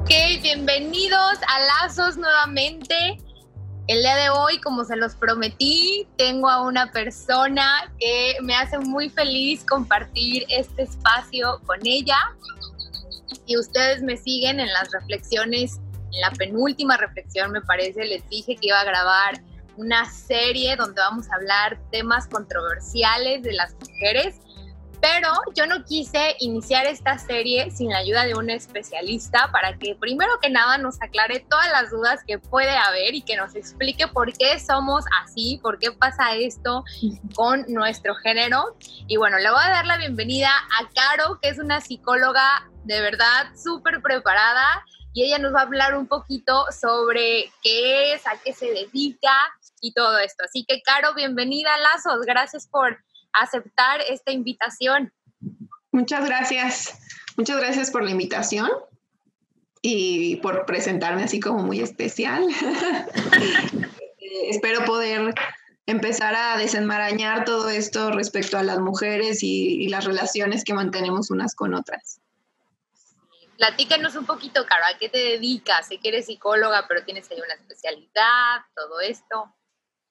Ok, bienvenidos a Lazos nuevamente. El día de hoy, como se los prometí, tengo a una persona que me hace muy feliz compartir este espacio con ella. Y ustedes me siguen en las reflexiones, en la penúltima reflexión me parece, les dije que iba a grabar una serie donde vamos a hablar temas controversiales de las mujeres pero yo no quise iniciar esta serie sin la ayuda de un especialista para que primero que nada nos aclare todas las dudas que puede haber y que nos explique por qué somos así, por qué pasa esto con nuestro género. Y bueno, le voy a dar la bienvenida a Caro, que es una psicóloga de verdad súper preparada y ella nos va a hablar un poquito sobre qué es, a qué se dedica y todo esto. Así que Caro, bienvenida a Lazos, gracias por aceptar esta invitación. Muchas gracias. Muchas gracias por la invitación y por presentarme así como muy especial. Eh, espero poder empezar a desenmarañar todo esto respecto a las mujeres y, las relaciones que mantenemos unas con otras. Platícanos un poquito, Caro, ¿a qué te dedicas? Sé que eres psicóloga, pero tienes ahí una especialidad, todo esto.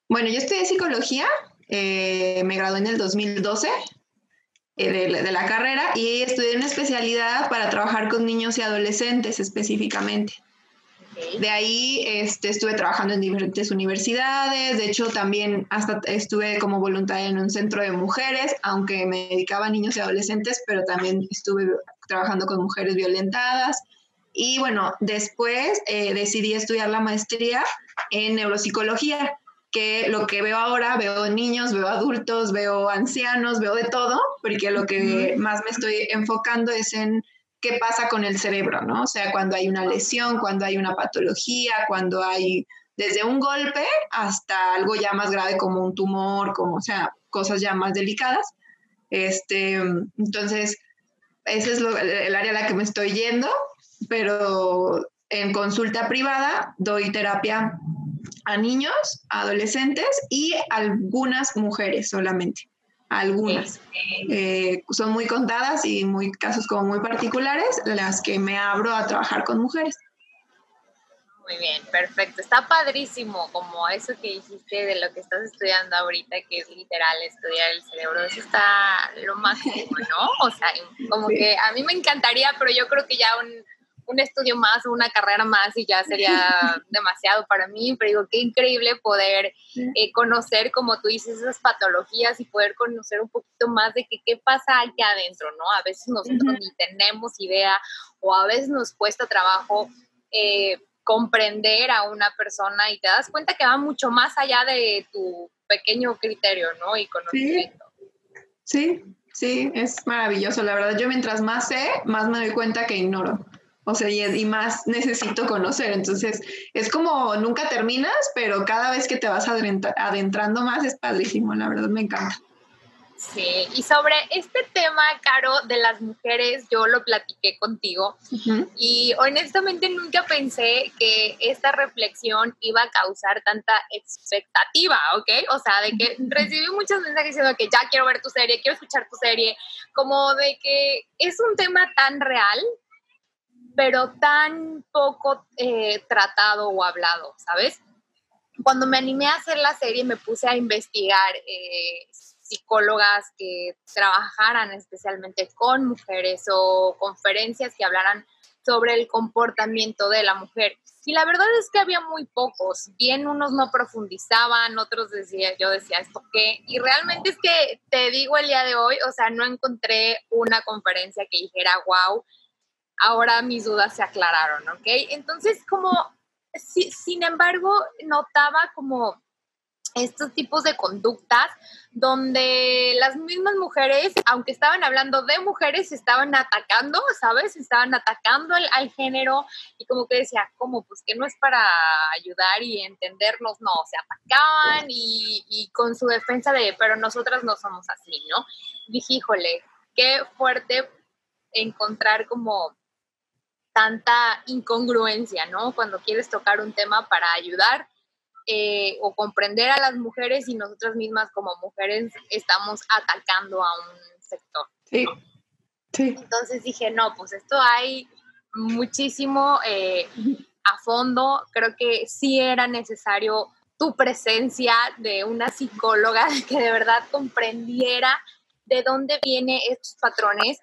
Bueno, yo estudié psicología, eh, me gradué en el 2012 eh, de, la carrera y estudié una especialidad para trabajar con niños y adolescentes específicamente. De ahí este, estuve trabajando en diferentes universidades, de hecho también hasta estuve como voluntaria en un centro de mujeres, aunque me dedicaba a niños y adolescentes, pero también estuve trabajando con mujeres violentadas. Y bueno, después eh, decidí estudiar la maestría en neuropsicología que lo que veo ahora, veo niños, veo adultos, veo ancianos, veo de todo, porque lo que más me estoy enfocando es en qué pasa con el cerebro, ¿no? O sea, cuando hay una lesión, cuando hay una patología, cuando hay desde un golpe hasta algo ya más grave como un tumor, como, o sea, cosas ya más delicadas. Este, entonces, ese es el área a la que me estoy yendo, pero en consulta privada doy terapia a niños, adolescentes y algunas mujeres solamente. Algunas. Eh, son muy contadas y muy casos como muy particulares las que me abro a trabajar con mujeres. Muy bien, perfecto. Está padrísimo como eso que dijiste de lo que estás estudiando ahorita, que es literal estudiar el cerebro. Eso está lo máximo, ¿no? O sea, como que a mí me encantaría, pero yo creo que ya un un estudio más o una carrera más y ya sería demasiado para mí, pero digo, qué increíble poder eh, conocer, como tú dices, esas patologías y poder conocer un poquito más de que, qué pasa aquí adentro, ¿no? A veces nosotros ni tenemos idea o a veces nos cuesta trabajo eh, comprender a una persona y te das cuenta que va mucho más allá de tu pequeño criterio, ¿no? Y conocimiento. Sí, sí, sí es maravilloso. La verdad, yo mientras más sé, más me doy cuenta que ignoro. O sea, y, más necesito conocer. Entonces, es como nunca terminas, pero cada vez que te vas adentrando más es padrísimo, la verdad me encanta. Sí, y sobre este tema, Caro, de las mujeres, yo lo platiqué contigo y honestamente nunca pensé que esta reflexión iba a causar tanta expectativa, ¿ok? O sea, de que recibí muchos mensajes diciendo que ya quiero ver tu serie, quiero escuchar tu serie, como de que es un tema tan real pero tan poco eh, tratado o hablado, ¿sabes? Cuando me animé a hacer la serie me puse a investigar eh, psicólogas que trabajaran especialmente con mujeres o conferencias que hablaran sobre el comportamiento de la mujer. Y la verdad es que había muy pocos, bien unos no profundizaban, otros decía, yo decía esto qué, y realmente es que te digo el día de hoy, o sea, no encontré una conferencia que dijera, wow, ahora mis dudas se aclararon, ¿ok? Entonces, como, sin embargo, notaba como estos tipos de conductas donde las mismas mujeres, aunque estaban hablando de mujeres, estaban atacando, ¿sabes? Estaban atacando al, género y como que decía, ¿cómo? Pues que no es para ayudar y entendernos, no, se atacaban y, con su defensa de, pero nosotras no somos así, ¿no? Dije, híjole, qué fuerte encontrar como tanta incongruencia, ¿no? Cuando quieres tocar un tema para ayudar eh, o comprender a las mujeres y nosotras mismas como mujeres estamos atacando a un sector. Sí. Entonces dije, no, pues esto hay muchísimo eh, a fondo. Creo que sí era necesario tu presencia de una psicóloga que de verdad comprendiera de dónde vienen estos patrones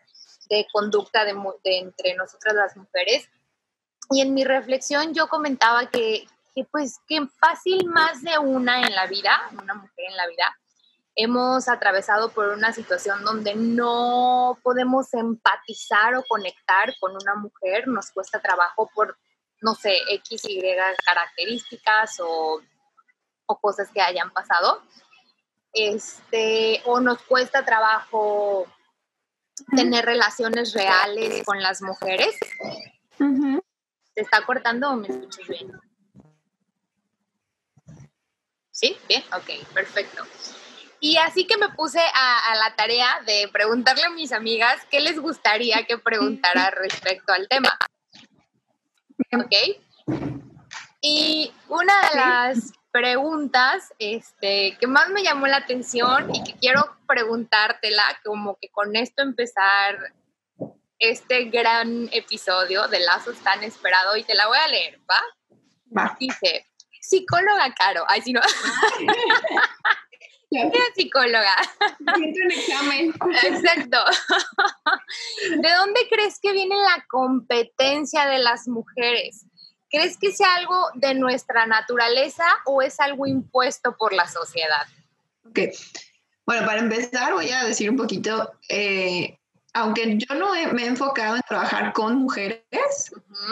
de conducta de, entre nosotras las mujeres. Y en mi reflexión yo comentaba que, que pues que fácil más de una en la vida, una mujer en la vida, hemos atravesado por una situación donde no podemos empatizar o conectar con una mujer, nos cuesta trabajo por, no sé, X, Y características o, o cosas que hayan pasado. Este, o nos cuesta trabajo tener relaciones reales con las mujeres. ¿Te está cortando o me escuchas bien? ¿Sí? Bien, ok, perfecto. Y así que me puse a, la tarea de preguntarle a mis amigas qué les gustaría que preguntara respecto al tema. ¿Ok? Y una de las preguntas este, que más me llamó la atención y que quiero preguntártela, como que con esto empezar este gran episodio de Lazos tan esperado, y te la voy a leer, ¿va? Va. Dice, psicóloga Caro. Ay, si no. psicóloga. Siento un examen. Exacto. ¿De dónde crees que viene la competencia de las mujeres? ¿Crees que sea algo de nuestra naturaleza o es algo impuesto por la sociedad? Ok. Bueno, para empezar voy a decir un poquito, eh, aunque yo no me he enfocado en trabajar con mujeres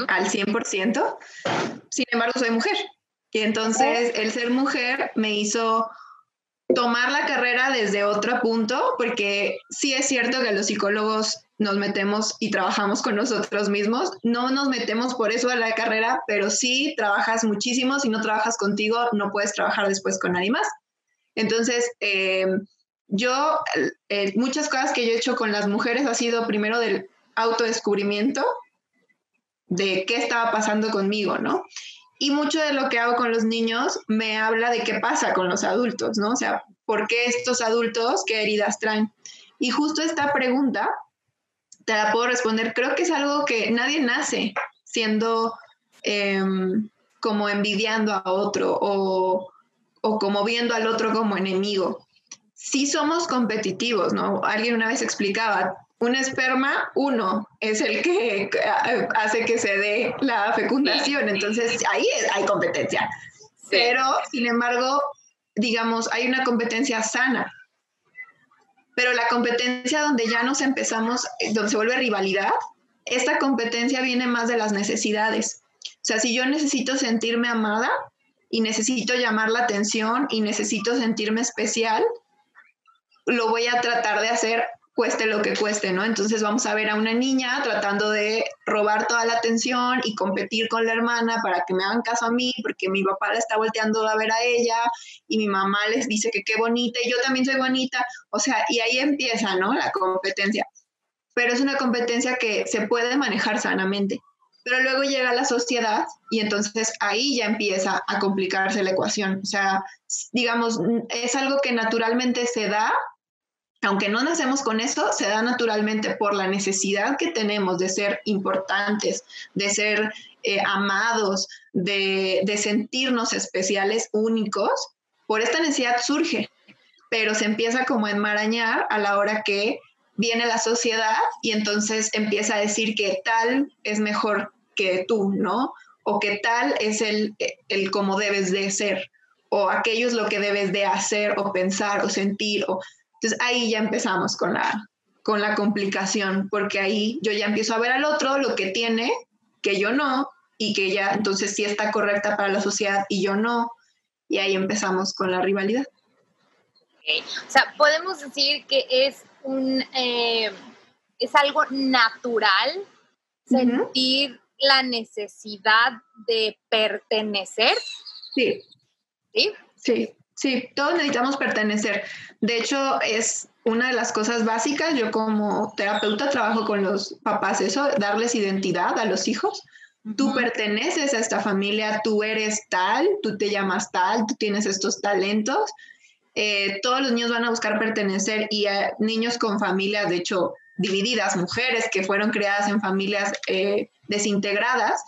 al 100%, sin embargo soy mujer. Y entonces el ser mujer me hizo tomar la carrera desde otro punto, porque sí es cierto que los psicólogos nos metemos y trabajamos con nosotros mismos. No nos metemos por eso a la carrera, pero sí trabajas muchísimo. Si no trabajas contigo, no puedes trabajar después con nadie más. Entonces, eh, yo, eh, muchas cosas que yo he hecho con las mujeres ha sido primero del autodescubrimiento de qué estaba pasando conmigo, ¿no? Y mucho de lo que hago con los niños me habla de qué pasa con los adultos, ¿no? O sea, ¿por qué estos adultos qué heridas traen? Y justo esta pregunta te la puedo responder. Creo que es algo que nadie nace siendo em, como envidiando a otro o, o como viendo al otro como enemigo. Sí somos competitivos, ¿no? Alguien una vez explicaba, un esperma, uno, es el que hace que se dé la fecundación. Entonces, ahí hay competencia. Pero, sin embargo, digamos, hay una competencia sana. Pero la competencia donde ya nos empezamos, donde se vuelve rivalidad, esta competencia viene más de las necesidades. O sea, si yo necesito sentirme amada y necesito llamar la atención y necesito sentirme especial, lo voy a tratar de hacer cueste lo que cueste, ¿no? Entonces vamos a ver a una niña tratando de robar toda la atención y competir con la hermana para que me hagan caso a mí, porque mi papá la está volteando a ver a ella y mi mamá les dice que qué bonita y yo también soy bonita, o sea, y ahí empieza, ¿no? La competencia. Pero es una competencia que se puede manejar sanamente. Pero luego llega la sociedad y entonces ahí ya empieza a complicarse la ecuación. O sea, digamos, es algo que naturalmente se da aunque no nacemos con eso, se da naturalmente por la necesidad que tenemos de ser importantes, de ser eh, amados, de, de sentirnos especiales, únicos. Por esta necesidad surge, pero se empieza como a enmarañar a la hora que viene la sociedad y entonces empieza a decir que tal es mejor que tú, ¿no? O que tal es el, el como debes de ser, o aquello es lo que debes de hacer o pensar o sentir, o entonces ahí ya empezamos con la, con la complicación, porque ahí yo ya empiezo a ver al otro lo que tiene, que yo no, y que ya entonces sí está correcta para la sociedad y yo no, y ahí empezamos con la rivalidad. O sea, podemos decir que es un eh, es algo natural sentir la necesidad de pertenecer. Sí. ¿Sí? Sí. Sí, todos necesitamos pertenecer. De hecho, es una de las cosas básicas. Yo como terapeuta trabajo con los papás, eso, darles identidad a los hijos. Tú perteneces a esta familia, tú eres tal, tú te llamas tal, tú tienes estos talentos. Eh, todos los niños van a buscar pertenecer y a niños con familia, de hecho, divididas, mujeres que fueron criadas en familias eh, desintegradas,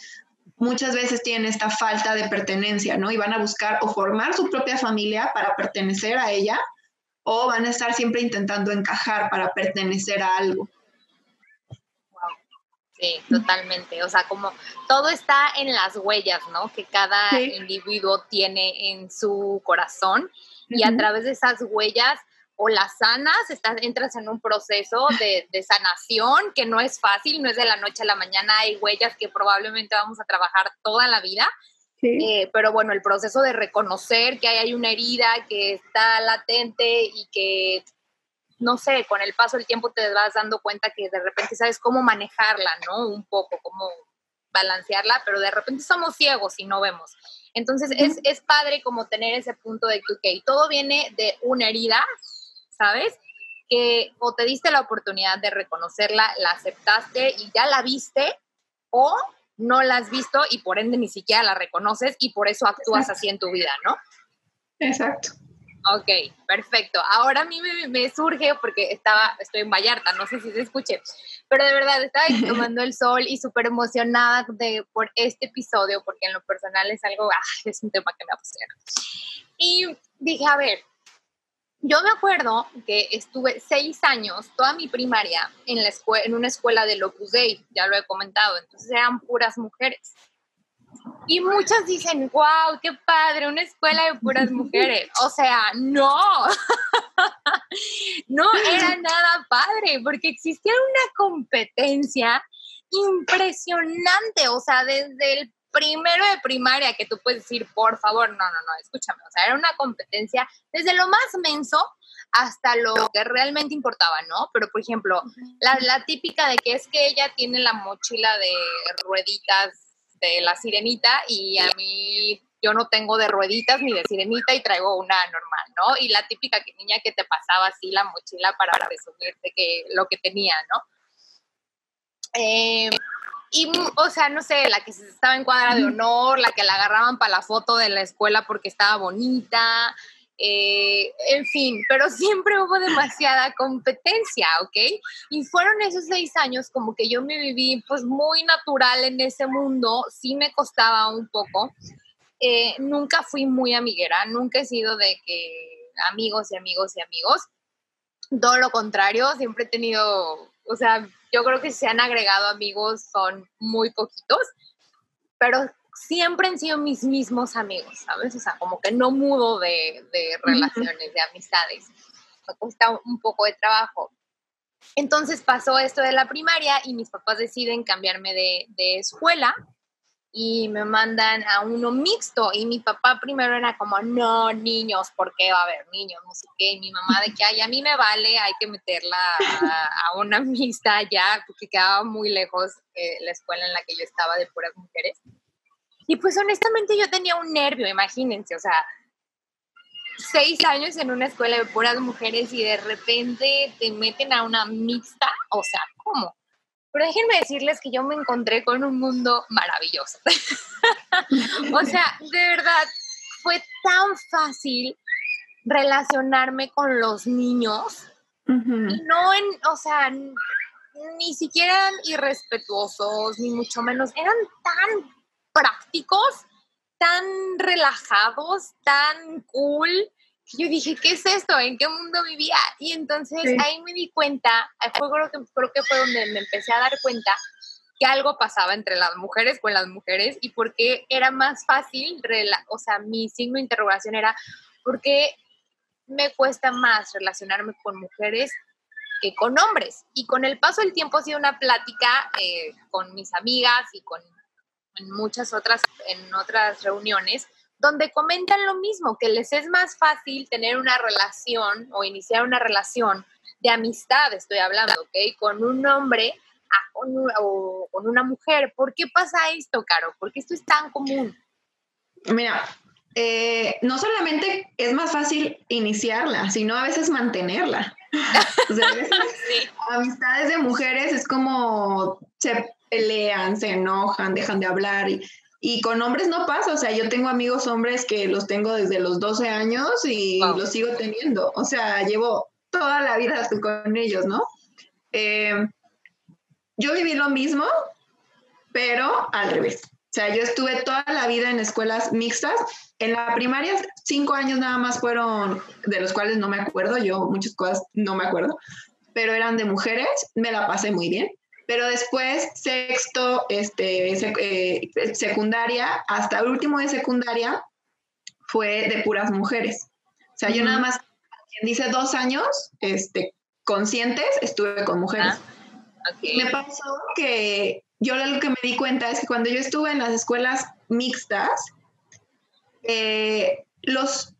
muchas veces tienen esta falta de pertenencia, ¿no? Y van a buscar o formar su propia familia para pertenecer a ella o van a estar siempre intentando encajar para pertenecer a algo. Sí, totalmente. O sea, como todo está en las huellas, ¿no? Que cada individuo tiene en su corazón y a través de esas huellas o las sanas, estás, entras en un proceso de, de, sanación que no es fácil, no es de la noche a la mañana, hay huellas que probablemente vamos a trabajar toda la vida, eh, pero bueno, el proceso de reconocer que hay una herida que está latente y que, no sé, con el paso del tiempo te vas dando cuenta que de repente sabes cómo manejarla, ¿no? Un poco, cómo balancearla, pero de repente somos ciegos y no vemos. Entonces es, es padre como tener ese punto de que, ok, todo viene de una herida, ¿sabes? Que o te diste la oportunidad de reconocerla, la aceptaste y ya la viste, o no la has visto y por ende ni siquiera la reconoces y por eso actúas así en tu vida, ¿no? Exacto. Ok, perfecto. Ahora a mí me, surge porque estaba, estoy en Vallarta, no sé si se escuche, pero de verdad estaba tomando el sol y súper emocionada de, por este episodio porque en lo personal es algo, ah, es un tema que me apasiona. Y dije, a ver, yo me acuerdo que estuve seis años, toda mi primaria, en, la en una escuela de Opus Dei, ya lo he comentado, entonces eran puras mujeres. Y muchas dicen, wow, qué padre, una escuela de puras mujeres. O sea, no, no era nada padre, porque existía una competencia impresionante, o sea, desde el primero de primaria que tú puedes decir, por favor, no, no, no, escúchame, o sea, era una competencia desde lo más menso hasta lo que realmente importaba, ¿no? Pero, por ejemplo, la, la típica de que es que ella tiene la mochila de rueditas de la sirenita y a mí yo no tengo de rueditas ni de sirenita y traigo una normal, ¿no? Y la típica que, niña que te pasaba así la mochila para presumirte que lo que tenía, ¿no? Eh, y, o sea, no sé, la que estaba en cuadra de honor, la que la agarraban para la foto de la escuela porque estaba bonita, eh, en fin, pero siempre hubo demasiada competencia, ¿ok? Y fueron esos seis años como que yo me viví pues muy natural en ese mundo, sí me costaba un poco. Eh, nunca fui muy amiguera, nunca he sido de que amigos y amigos y amigos. Todo lo contrario, siempre he tenido, o sea, yo creo que se han agregado amigos son muy poquitos, pero siempre han sido mis mismos amigos, ¿sabes? O sea, como que no mudo de, relaciones, de amistades. Me cuesta un poco de trabajo. Entonces pasó esto de la primaria y mis papás deciden cambiarme de, de escuela y me mandan a uno mixto y mi papá primero era como, no, niños, ¿por qué va a haber niños? No sé qué, y mi mamá de que, ay, a mí me vale, hay que meterla a, una mixta ya, porque quedaba muy lejos eh, la escuela en la que yo estaba de puras mujeres. Y pues honestamente yo tenía un nervio, imagínense, o sea, seis años en una escuela de puras mujeres y de repente te meten a una mixta, o sea, ¿cómo? Pero déjenme decirles que yo me encontré con un mundo maravilloso. o sea, de verdad, fue tan fácil relacionarme con los niños. Y no en, o sea, ni siquiera eran irrespetuosos, ni mucho menos, eran tan prácticos, tan relajados, tan cool, yo dije, ¿qué es esto? ¿En qué mundo vivía? Y entonces ahí me di cuenta, fue, creo, que, creo que fue donde me empecé a dar cuenta que algo pasaba entre las mujeres con las mujeres y por qué era más fácil, o sea, mi signo de interrogación era, ¿por qué me cuesta más relacionarme con mujeres que con hombres? Y con el paso del tiempo ha sido una plática eh, con mis amigas y con en muchas otras, en otras reuniones, donde comentan lo mismo, que les es más fácil tener una relación o iniciar una relación de amistad, estoy hablando, ¿ok? Con un hombre con o con una mujer. ¿Por qué pasa esto, Caro? ¿Por qué esto es tan común? Mira, eh, no solamente es más fácil iniciarla, sino a veces mantenerla. o sea, a veces amistades de mujeres es como se pelean, se enojan, dejan de hablar y y con hombres no pasa, o sea, yo tengo amigos hombres que los tengo desde los 12 años y los sigo teniendo, o sea, llevo toda la vida con ellos, ¿no? eh, yo viví lo mismo, pero al revés. O sea, yo estuve toda la vida en escuelas mixtas. En la primaria, cinco años nada más fueron, de los cuales no me acuerdo, yo muchas cosas no me acuerdo, pero eran de mujeres, me la pasé muy bien. Pero después, sexto, este, eh, secundaria, hasta el último de secundaria, fue de puras mujeres. O sea, yo nada más, quien dice dos años, este, conscientes, estuve con mujeres. Ah, me pasó que yo lo que me di cuenta es que cuando yo estuve en las escuelas mixtas, eh, los,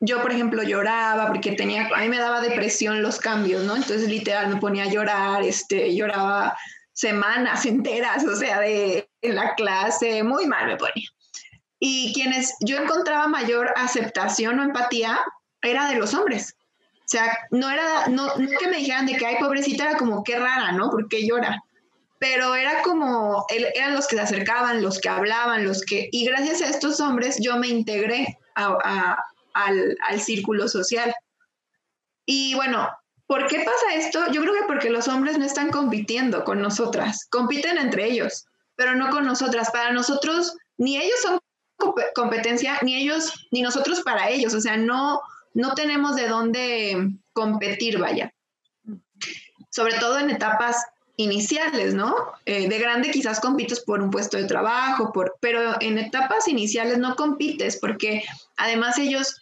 yo por ejemplo lloraba porque tenía, a mí me daba depresión los cambios, ¿no? Entonces literal me ponía a llorar, este, lloraba semanas enteras, o sea, de en la clase, muy mal me ponía. Y quienes yo encontraba mayor aceptación o empatía era de los hombres. O sea, no era, no, no que me dijeran de que, ay, pobrecita, era como, qué rara, ¿no? Porque llora pero era como, eran los que se acercaban, los que hablaban, los que, y gracias a estos hombres yo me integré al, al círculo social. Y bueno, ¿por qué pasa esto? Yo creo que porque los hombres no están compitiendo con nosotras, compiten entre ellos, pero no con nosotras. Para nosotros, ni ellos son competencia, ni ellos, ni nosotros para ellos, o sea, no, no tenemos de dónde competir, vaya. Sobre todo en etapas iniciales, ¿no? Eh, de grande quizás compites por un puesto de trabajo, por, pero en etapas iniciales no compites porque además ellos,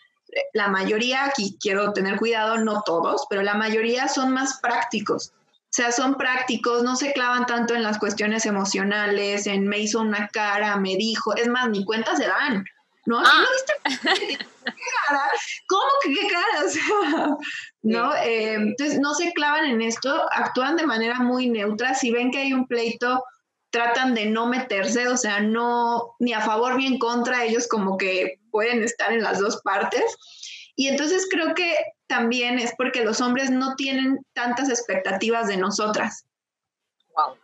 la mayoría, aquí quiero tener cuidado, no todos, pero la mayoría son más prácticos. O sea, son prácticos, no se clavan tanto en las cuestiones emocionales, en me hizo una cara, me dijo, es más, ni cuenta se dan. ¿no? Ah. ¿No viste? ¿Qué cara? ¿Cómo que qué cara? ¿no? Eh, entonces, no se clavan en esto, actúan de manera muy neutra. Si ven que hay un pleito, tratan de no meterse, o sea, no, ni a favor ni en contra, ellos como que pueden estar en las dos partes. Y entonces creo que también es porque los hombres no tienen tantas expectativas de nosotras. Wow.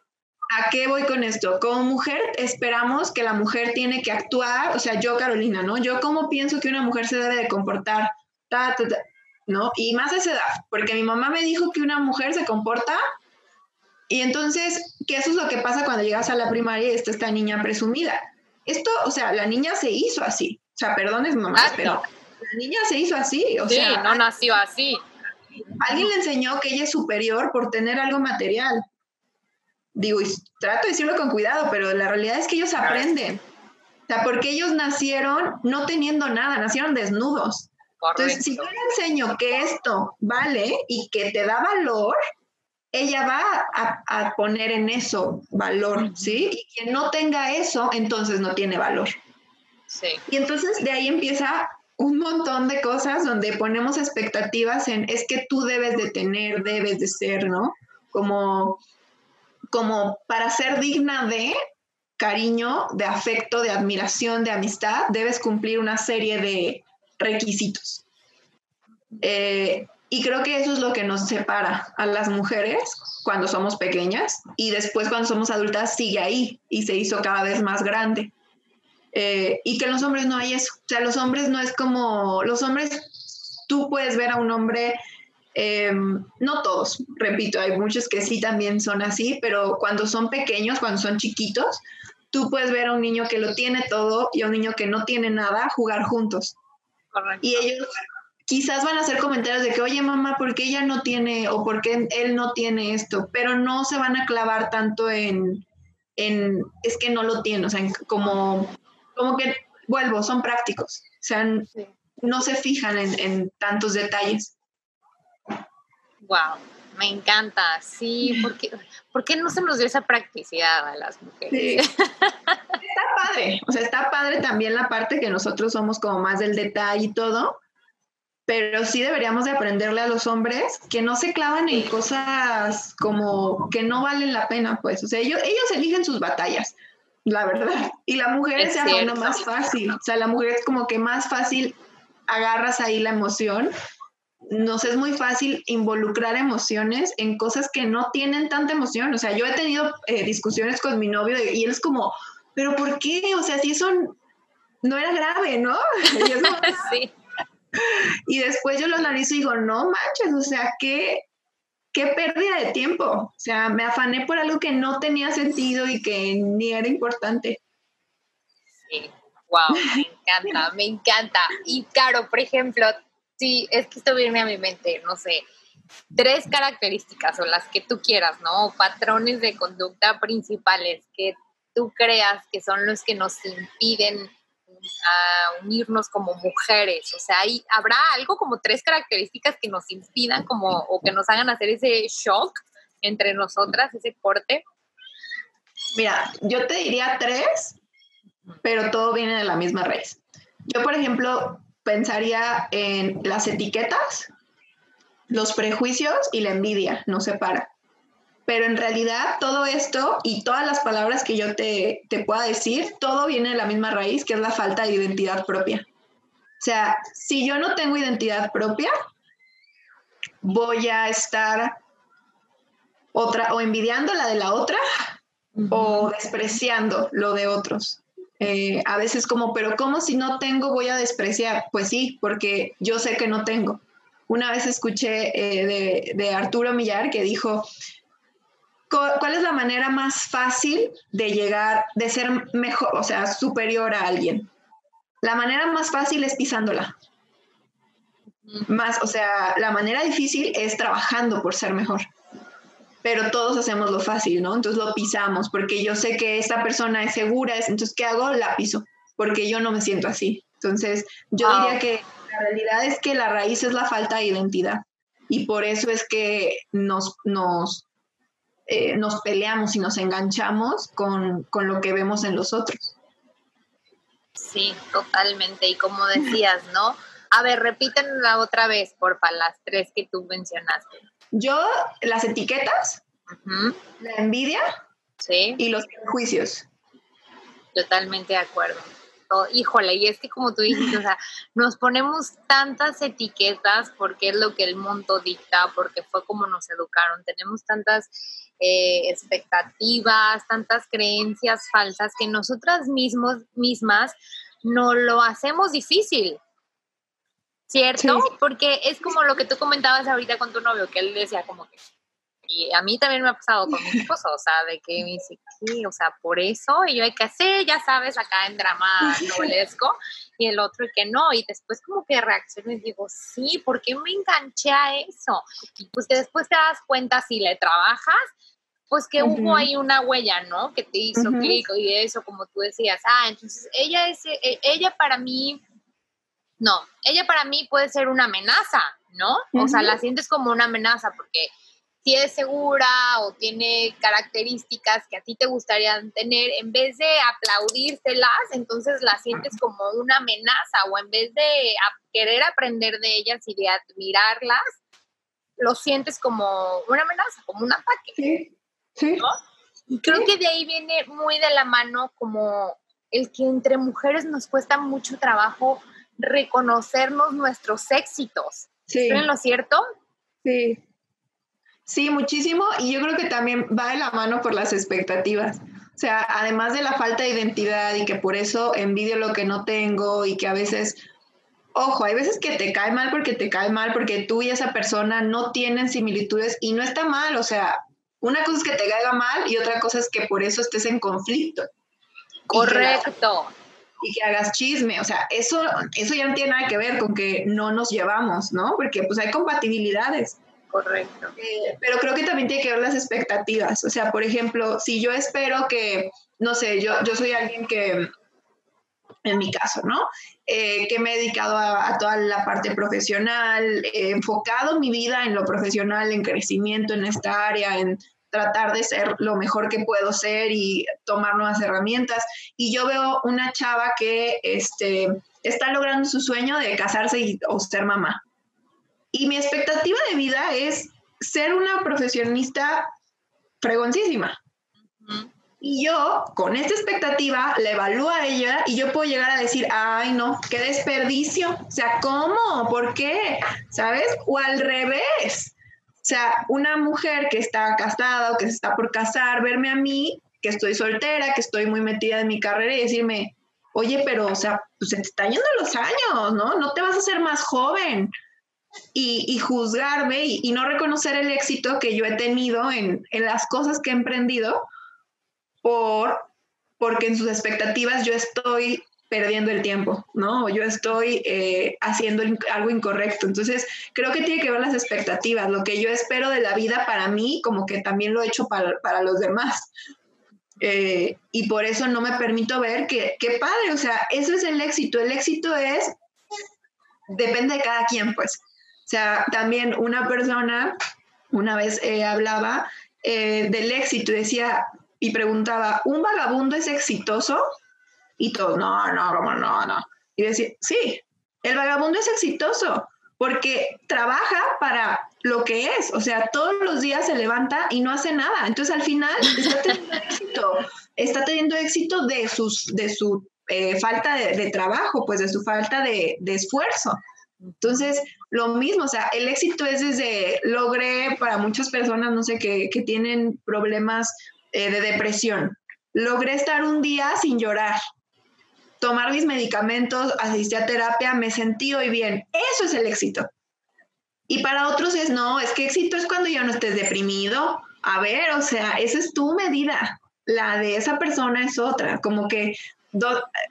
¿A qué voy con esto? Como mujer esperamos que la mujer tiene que actuar, o sea, yo Carolina, ¿no? Yo cómo pienso que una mujer se debe de comportar, ¿no? Y más a esa edad, porque mi mamá me dijo que una mujer se comporta y entonces, ¿qué eso es lo que pasa cuando llegas a la primaria y está esta niña presumida. Esto, o sea, la niña se hizo así. O sea, perdones mamá, pero la niña se hizo así. O sí, sea, no nació así. Alguien le enseñó que ella es superior por tener algo material digo, y trato de decirlo con cuidado, pero la realidad es que ellos aprenden. O sea, porque ellos nacieron no teniendo nada, nacieron desnudos. Entonces, si yo le enseño que esto vale y que te da valor, ella va a, poner en eso valor, ¿sí? Y quien no tenga eso, entonces no tiene valor. Sí. Y entonces de ahí empieza un montón de cosas donde ponemos expectativas en es que tú debes de tener, debes de ser, ¿no? Como como para ser digna de cariño, de afecto, de admiración, de amistad, debes cumplir una serie de requisitos. Eh, y creo que eso es lo que nos separa a las mujeres cuando somos pequeñas y después cuando somos adultas sigue ahí y se hizo cada vez más grande. Eh, y que los hombres no hay eso. O sea, los hombres no es como, los hombres, tú puedes ver a un hombre Em, no todos, repito, hay muchos que sí también son así, pero cuando son pequeños, cuando son chiquitos, tú puedes ver a un niño que lo tiene todo y a un niño que no tiene nada jugar juntos. Y ellos quizás van a hacer comentarios de que, oye mamá, ¿por qué ella no tiene o por qué él no tiene esto? Pero no se van a clavar tanto en, en es que no lo tiene, o sea, como, como que, vuelvo, son prácticos, o sea, no se fijan en, en tantos detalles. Wow, me encanta, sí, porque ¿por qué no se nos dio esa practicidad a las mujeres? está padre, o sea, está padre también la parte que nosotros somos como más del detalle y todo, pero sí deberíamos de aprenderle a los hombres que no se clavan en cosas como que no valen la pena, pues, o sea, ellos, ellos eligen sus batallas, la verdad, y la mujer es se más fácil, o sea, la mujer es como que más fácil agarras ahí la emoción nos es muy fácil involucrar emociones en cosas que no tienen tanta emoción. O sea, yo he tenido eh, discusiones con mi novio y él es como, pero ¿por qué? O sea, si eso no era grave, ¿no? Y, sí. y después yo lo analizo y digo, no manches, o sea, ¿qué, qué pérdida de tiempo. O sea, me afané por algo que no tenía sentido y que ni era importante. Sí, wow, me encanta, me encanta. Y claro, por ejemplo, sí, es que esto viene a mi mente, no sé, tres características o las que tú quieras, ¿no? patrones de conducta principales que tú creas que son los que nos impiden a unirnos como mujeres? O sea, ¿hay, ¿habrá algo como tres características que nos impidan como o que nos hagan hacer ese shock entre nosotras, ese corte? Mira, yo te diría tres, pero todo viene de la misma raíz. Yo, por ejemplo, pensaría en las etiquetas, los prejuicios y la envidia, no se para. Pero en realidad todo esto y todas las palabras que yo te, te pueda decir, todo viene de la misma raíz, que es la falta de identidad propia. O sea, si yo no tengo identidad propia, voy a estar otra o envidiando la de la otra o despreciando lo de otros. Eh, a veces como, pero ¿cómo si no tengo voy a despreciar? Pues sí, porque yo sé que no tengo. Una vez escuché eh, de, de, Arturo Millar que dijo, ¿cuál es la manera más fácil de llegar, de ser mejor, o sea, superior a alguien? La manera más fácil es pisándola. Más, o sea, la manera difícil es trabajando por ser mejor. Pero todos hacemos lo fácil, ¿no? Entonces lo pisamos porque yo sé que esta persona es segura, entonces ¿qué hago? La piso, porque yo no me siento así. Entonces, yo diría que la realidad es que la raíz es la falta de identidad y por eso es que nos, nos eh, nos peleamos y nos enganchamos con, lo que vemos en los otros. Sí, totalmente. Y como decías, ¿no? A ver, repítenla otra vez, porfa, las tres que tú mencionaste. Yo, las etiquetas, la envidia y los prejuicios. Totalmente de acuerdo híjole, y es que como tú dijiste, o sea, nos ponemos tantas etiquetas porque es lo que el mundo dicta, porque fue como nos educaron, tenemos tantas eh, expectativas, tantas creencias falsas que nosotras mismos, mismas no lo hacemos difícil. ¿Cierto? Porque es como lo que tú comentabas ahorita con tu novio, que él decía como que y a mí también me ha pasado con mi esposo, o sea, de que me dice, ¿qué? O sea, por eso, y yo hay que hacer, ya sabes, acá en drama novelesco, y el otro que no, y después como que reacciono y digo, sí, ¿por qué me enganché a eso? Y pues que después te das cuenta si le trabajas, pues que hubo ahí una huella, ¿no? Que te hizo clic y eso, como tú decías, ah, entonces ella es, e, ella para mí, no, ella para mí puede ser una amenaza, ¿no? O sea, la sientes como una amenaza porque si es segura o tiene características que a ti te gustaría tener, en vez de aplaudírselas, entonces las sientes como una amenaza o en vez de querer aprender de ellas y de admirarlas, lo sientes como una amenaza, como un ataque. Sí, sí. Y creo que de ahí viene muy de la mano como el que entre mujeres nos cuesta mucho trabajo reconocernos nuestros éxitos. Sí. ¿Estoy en lo cierto? Sí, Sí, muchísimo. Y yo creo que también va de la mano por las expectativas. O sea, además de la falta de identidad y que por eso envidio lo que no tengo y que a veces, ojo, hay veces que te cae mal porque te cae mal porque tú y esa persona no tienen similitudes y no está mal. O sea, una cosa es que te caiga mal y otra cosa es que por eso estés en conflicto. Correcto. Y que, hagas chisme, o sea, eso, eso ya no tiene nada que ver con que no nos llevamos, ¿no? Porque pues hay compatibilidades. Correcto. Eh, pero creo que también tiene que ver las expectativas. O sea, por ejemplo, si yo espero que, no sé, yo, yo soy alguien que, en mi caso, ¿no? Eh, que me he dedicado a, toda la parte profesional, he enfocado mi vida en lo profesional, en crecimiento en esta área, en tratar de ser lo mejor que puedo ser y tomar nuevas herramientas. Y yo veo una chava que este, está logrando su sueño de casarse o ser mamá. Y mi expectativa de vida es ser una profesionista fregoncísima. Y yo, con esta expectativa, la evalúo a ella y yo puedo llegar a decir, ay, no, qué desperdicio. O sea, ¿cómo? ¿Por qué? ¿Sabes? O al revés. O sea, una mujer que está casada o que se está por casar, verme a mí, que estoy soltera, que estoy muy metida en mi carrera y decirme, oye, pero, o sea, pues se te están yendo los años, ¿no? No te vas a hacer más joven. y, juzgarme y, no reconocer el éxito que yo he tenido en, en, las cosas que he emprendido por, porque en sus expectativas yo estoy perdiendo el tiempo, ¿no? O yo estoy eh, haciendo algo incorrecto. Entonces, creo que tiene que ver las expectativas. Lo que yo espero de la vida para mí, como que también lo he hecho para, para los demás. Eh, y por eso no me permito ver que, qué padre, o sea, eso es el éxito. El éxito es, depende de cada quien, pues. O sea, también una persona una vez eh, hablaba del éxito decía, y preguntaba, ¿un vagabundo es exitoso? Y todos, no, no, como no, no. Y decir, sí, el vagabundo es exitoso porque trabaja para lo que es, o sea, todos los días se levanta y no hace nada. Entonces al final está teniendo éxito, está teniendo éxito de, sus, de su eh, falta de, trabajo, pues de su falta de, esfuerzo. Entonces, lo mismo, o sea, el éxito es desde, logré para muchas personas, no sé, que, que tienen problemas eh, de depresión, logré estar un día sin llorar, tomar mis medicamentos, asistí a terapia, me sentí hoy bien. Eso es el éxito. Y para otros es, no, es que éxito es cuando ya no estés deprimido. A ver, o sea, esa es tu medida. La de esa persona es otra. Como que,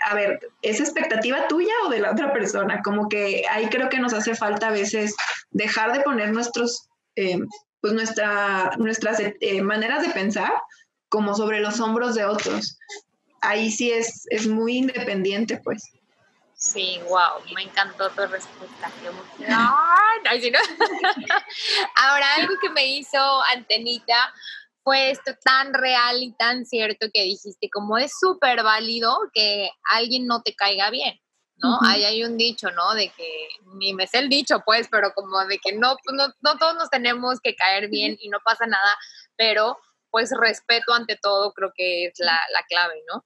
a ver, ¿es expectativa tuya o de la otra persona? Como que ahí creo que nos hace falta a veces dejar de poner nuestros, eh, pues nuestra, nuestras eh, maneras de pensar como sobre los hombros de otros ahí sí es, es muy independiente, pues. Sí, wow, me encantó tu respuesta. Ahora, algo que me hizo Antenita fue esto tan real y tan cierto que dijiste, como es súper válido que alguien no te caiga bien, ¿no? Ahí hay un dicho, ¿no? De que, ni me sé el dicho, pues, pero como de que no, no, no todos nos tenemos que caer bien y no pasa nada, pero pues respeto ante todo creo que es la, la clave, ¿no?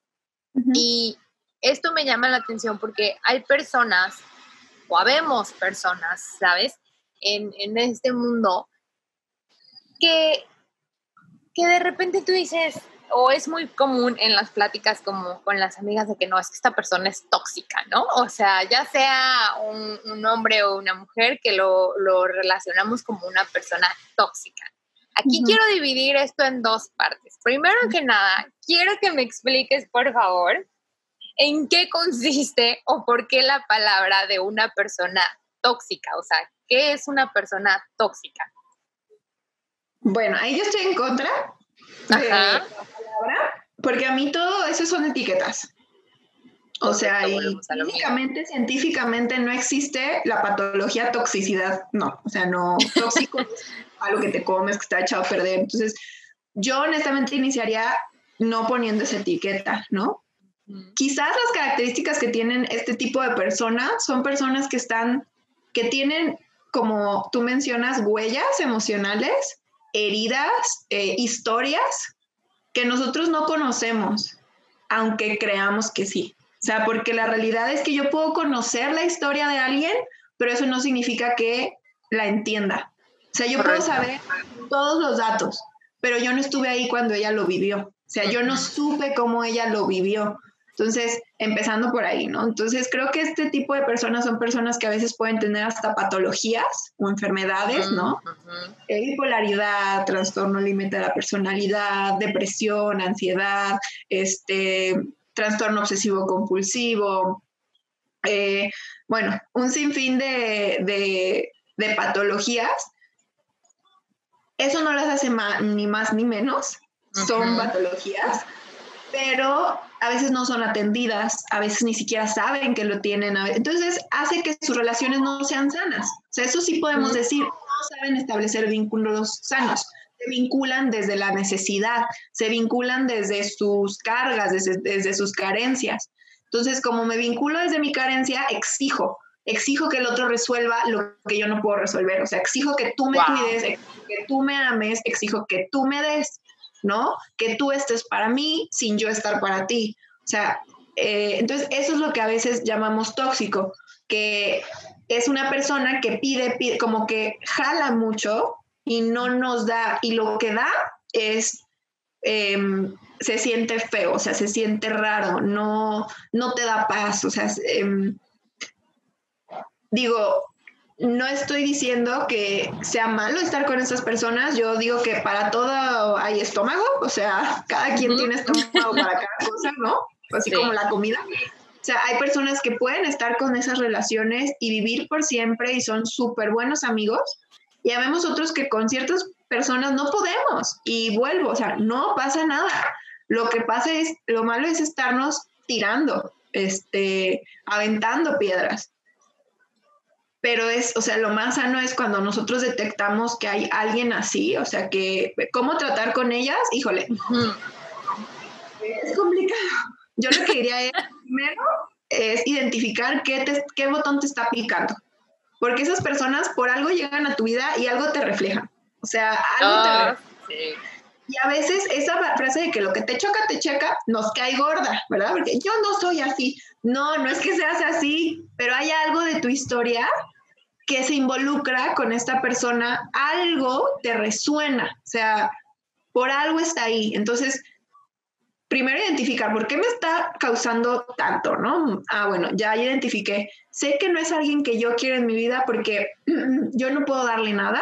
Y esto me llama la atención porque hay personas, o habemos personas, ¿sabes? En, en este mundo que, que de repente tú dices, o es muy común en las pláticas como con las amigas de que no, es que esta persona es tóxica, ¿no? O sea, ya sea un, un hombre o una mujer que lo, lo, relacionamos como una persona tóxica. Aquí quiero dividir esto en dos partes. Primero que nada, quiero que me expliques, por favor, en qué consiste o por qué la palabra de una persona tóxica. O sea, ¿qué es una persona tóxica? Bueno, ahí yo estoy en contra de la palabra, porque a mí todo eso son etiquetas. O sea, y científicamente no existe la patología toxicidad, no, o sea, no, tóxico algo que te comes, que está echado a perder. Entonces, yo honestamente iniciaría no poniendo esa etiqueta, ¿no? Quizás las características que tienen este tipo de personas son personas que están, que tienen, como tú mencionas, huellas emocionales, heridas, eh, historias que nosotros no conocemos, aunque creamos que sí. O sea, porque la realidad es que yo puedo conocer la historia de alguien, pero eso no significa que la entienda. O sea, yo puedo saber todos los datos, pero yo no estuve ahí cuando ella lo vivió. O sea, yo no supe cómo ella lo vivió. Entonces, empezando por ahí, ¿no? Entonces, creo que este tipo de personas son personas que a veces pueden tener hasta patologías o enfermedades, ¿no? Eh, bipolaridad, trastorno límite de la personalidad, depresión, ansiedad, este, trastorno obsesivo compulsivo, eh, bueno, un sinfín de, de patologías. Eso no las hace ni más ni menos, son patologías, pero a veces no son atendidas, a veces ni siquiera saben que lo tienen, entonces hace que sus relaciones no sean sanas. O sea, eso sí podemos decir, no saben establecer vínculos sanos. Se vinculan desde la necesidad, se vinculan desde sus cargas, desde, desde sus carencias. Entonces, como me vinculo desde mi carencia, exijo, exijo que el otro resuelva lo que yo no puedo resolver. O sea, exijo que tú me cuides, que tú me ames, exijo que tú me des. ¿no? Que tú estés para mí sin yo estar para ti. O sea, eh, entonces eso es lo que a veces llamamos tóxico, que es una persona que pide, pide, como que jala mucho y no nos da, y lo que da es, em, se siente feo, o sea, se siente raro, no, no te da paz, o sea, em, digo, no estoy diciendo que sea malo estar con esas personas, yo digo que para todo hay estómago, o sea, cada quien tiene estómago para cada cosa, ¿no? Así como la comida. O sea, hay personas que pueden estar con esas relaciones y vivir por siempre y son súper buenos amigos. Y habemos otros que con ciertas personas no podemos. Y vuelvo, o sea, no pasa nada. Lo que pasa es, lo malo es estarnos tirando, este, aventando piedras pero es, o sea, lo más sano es cuando nosotros detectamos que hay alguien así, o sea, que cómo tratar con ellas, híjole, es complicado. Yo lo que diría es, primero, es identificar qué, qué botón te está picando, porque esas personas por algo llegan a tu vida y algo te reflejan, o sea, algo te ah, refleja. Y a veces esa frase de que lo que te choca, te checa, nos cae gorda, ¿verdad? Porque yo no soy así. No, no es que seas así, pero hay algo de tu historia que se involucra con esta persona, algo te resuena, o sea, por algo está ahí. Entonces, primero identificar por qué me está causando tanto, ¿no? Ah, bueno, ya identifiqué. Sé que no es alguien que yo quiero en mi vida porque yo no puedo darle nada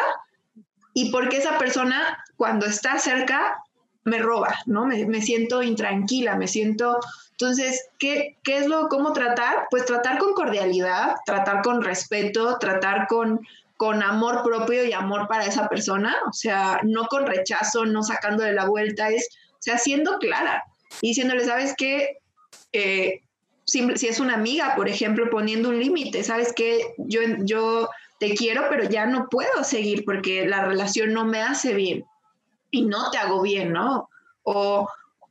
y porque esa persona cuando está cerca me roba, ¿no? Me, me siento intranquila, me siento entonces, ¿qué, ¿qué, es lo, cómo tratar? Pues tratar con cordialidad, tratar con respeto, tratar con, con amor propio y amor para esa persona, o sea, no con rechazo, no sacándole la vuelta, es, o sea, siendo clara y diciéndole, ¿sabes qué? Eh, si, si, es una amiga, por ejemplo, poniendo un límite, ¿sabes qué? Yo, yo te quiero, pero ya no puedo seguir porque la relación no me hace bien y no te hago bien, ¿no? O,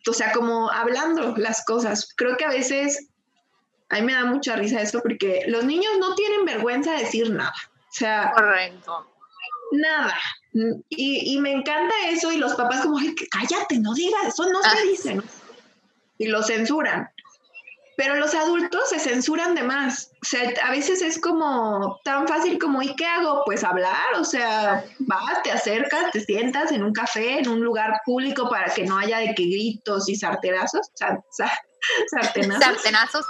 o sea, como hablando las cosas. Creo que a veces, a mí me da mucha risa eso porque los niños no tienen vergüenza de decir nada. O sea, correcto. Nada. Y, me encanta eso y los papás como, Ay, cállate, no digas, eso no se ah. dice, ¿no? Y lo censuran. Pero los adultos se censuran de más. O sea, a veces es como tan fácil como, ¿y qué hago? Pues hablar, o sea, vas, te acercas, te sientas en un café, en un lugar público para que no haya de que gritos y sarterazos. sartenazos. Sartenazos. sartenazos.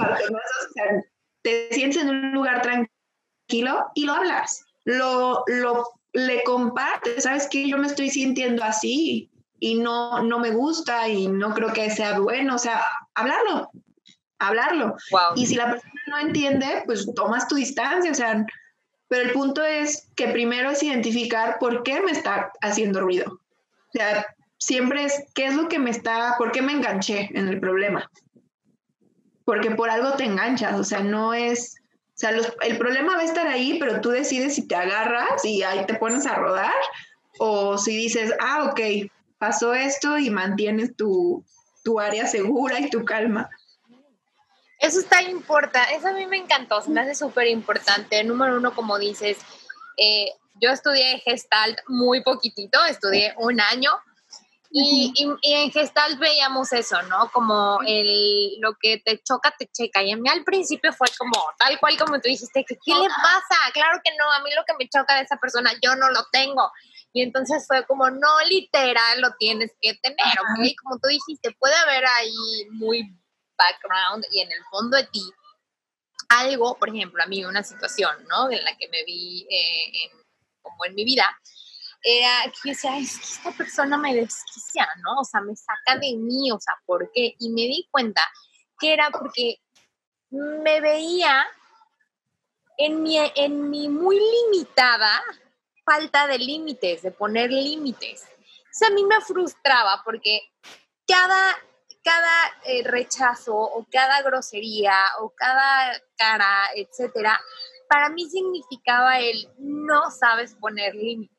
O sea, te sientes en un lugar tranquilo y lo hablas. Lo, lo, le compartes, ¿sabes qué? Yo me estoy sintiendo así y no, no me gusta y no creo que sea bueno, o sea, hablarlo, hablarlo. Y si la persona no entiende, pues tomas tu distancia, o sea, pero el punto es que primero es identificar por qué me está haciendo ruido. O sea, siempre es qué es lo que me está, por qué me enganché en el problema. Porque por algo te enganchas, o sea, no es, o sea, el problema va a estar ahí, pero tú decides si te agarras y ahí te pones a rodar o si dices, ah, ok, pasó esto y mantienes tu, área segura y tu calma. Eso está importante, eso a mí me encantó, se me hace súper importante. Número uno, como dices, eh, yo estudié Gestalt muy poquitito, estudié un año y, en Gestalt veíamos eso, ¿no? Como el, lo que te choca, te checa. Y a mí al principio fue como, tal cual como tú dijiste, que ¿qué le pasa? Claro que no, a mí lo que me choca de esa persona, yo no lo tengo. Y entonces fue como, no literal lo tienes que tener, ¿ok? Como tú dijiste, puede haber ahí muy background y en el fondo de ti algo, por ejemplo, a mí una situación, ¿no? En la que me vi eh, como en mi vida, era que decía, es que esta persona me desquicia, ¿no? O sea, me saca de mí, o sea, ¿por qué? Y me di cuenta que era porque me veía en mi, en mi muy limitada falta de límites, de poner límites. O sea, a mí me frustraba porque cada, cada eh, rechazo o cada grosería o cada cara, etcétera, para mí significaba el no sabes poner límites.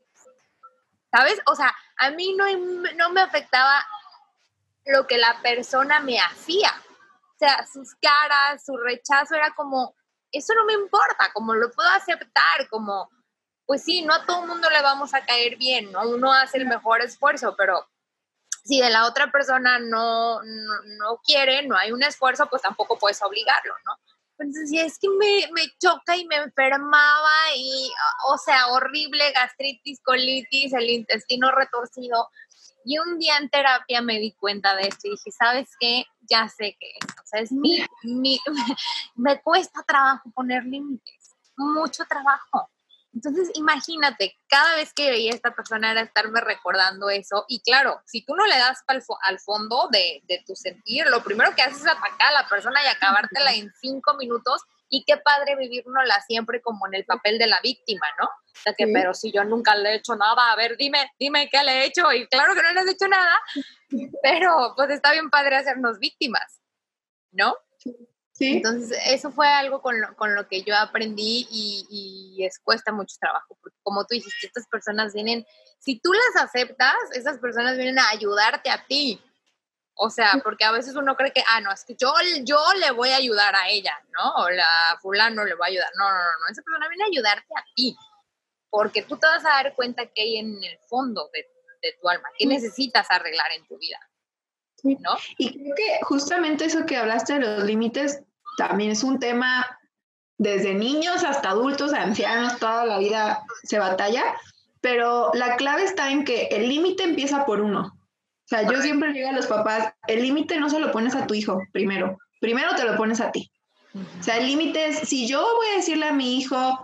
¿Sabes? O sea, a mí no, no me afectaba lo que la persona me hacía. O sea, sus caras, su rechazo era como, eso no me importa, como lo puedo aceptar, como pues sí, no a todo el mundo le vamos a caer bien, ¿no? Uno hace el mejor esfuerzo, pero si de la otra persona no, no, quiere, no hay un esfuerzo, pues tampoco puedes obligarlo, ¿no? Entonces, sí, es que me, me, choca y me enfermaba y, o sea, horrible gastritis, colitis, el intestino retorcido. Y un día en terapia me di cuenta de esto y dije, ¿sabes qué? Ya sé que es. O sea, es mi, mi me cuesta trabajo poner límites mucho trabajo. Entonces, imagínate, cada vez que veía a esta persona era estarme recordando eso. Y claro, si tú no le das al, al fondo de, de, tu sentir, lo primero que haces es atacar a la persona y acabártela en cinco minutos. Y qué padre vivirnosla siempre como en el papel de la víctima, ¿no? O sea que, pero si yo nunca le he hecho nada, a ver, dime, dime qué le he hecho. Y claro que no le has hecho nada, pero pues está bien padre hacernos víctimas, ¿no? Entonces, eso fue algo con lo, con lo que yo aprendí y, y, es, cuesta mucho trabajo, porque como tú dijiste, estas personas vienen, si tú las aceptas, esas personas vienen a ayudarte a ti. O sea, porque a veces uno cree que, ah, no, es que yo, yo le voy a ayudar a ella, ¿no? O la fulano le va a ayudar. No, no, no, no, esa persona viene a ayudarte a ti, porque tú te vas a dar cuenta que hay en el fondo de, de tu alma, que necesitas arreglar en tu vida. ¿No? Y creo que justamente eso que hablaste de los límites también es un tema desde niños hasta adultos, ancianos, toda la vida se batalla, pero la clave está en que el límite empieza por uno. O sea, yo siempre digo a los papás, el límite no se lo pones a tu hijo primero, primero te lo pones a ti. O sea, el límite es, si yo voy a decirle a mi hijo,